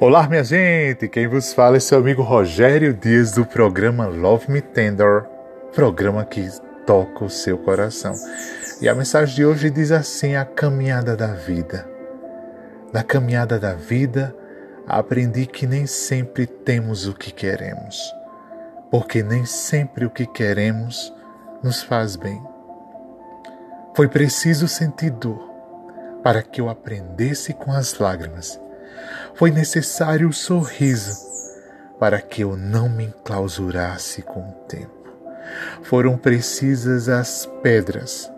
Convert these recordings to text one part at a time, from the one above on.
Olá, minha gente! Quem vos fala é seu amigo Rogério Dias do programa Love Me Tender, programa que toca o seu coração. E a mensagem de hoje diz assim: A caminhada da vida. Na caminhada da vida, aprendi que nem sempre temos o que queremos, porque nem sempre o que queremos nos faz bem. Foi preciso sentir dor para que eu aprendesse com as lágrimas foi necessário o sorriso para que eu não me enclausurasse com o tempo. Foram precisas as pedras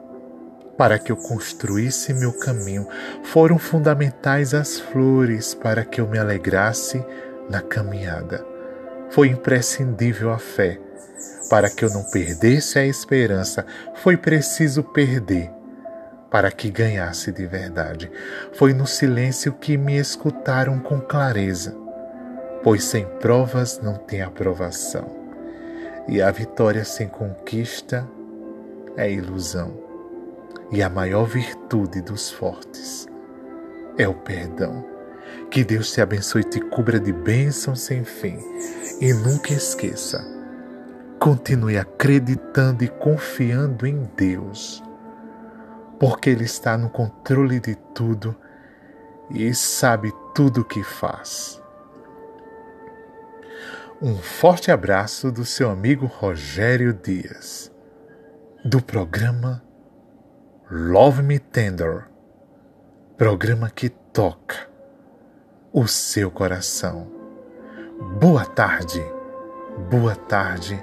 para que eu construísse meu caminho. Foram fundamentais as flores para que eu me alegrasse na caminhada. Foi imprescindível a fé para que eu não perdesse a esperança. Foi preciso perder para que ganhasse de verdade. Foi no silêncio que me escutaram com clareza, pois sem provas não tem aprovação, e a vitória sem conquista é ilusão, e a maior virtude dos fortes é o perdão. Que Deus te abençoe e te cubra de bênçãos sem fim. E nunca esqueça, continue acreditando e confiando em Deus porque Ele está no controle de tudo e sabe tudo o que faz. Um forte abraço do seu amigo Rogério Dias, do programa Love Me Tender, programa que toca o seu coração. Boa tarde, boa tarde,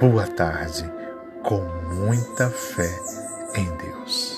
boa tarde, com muita fé em Deus.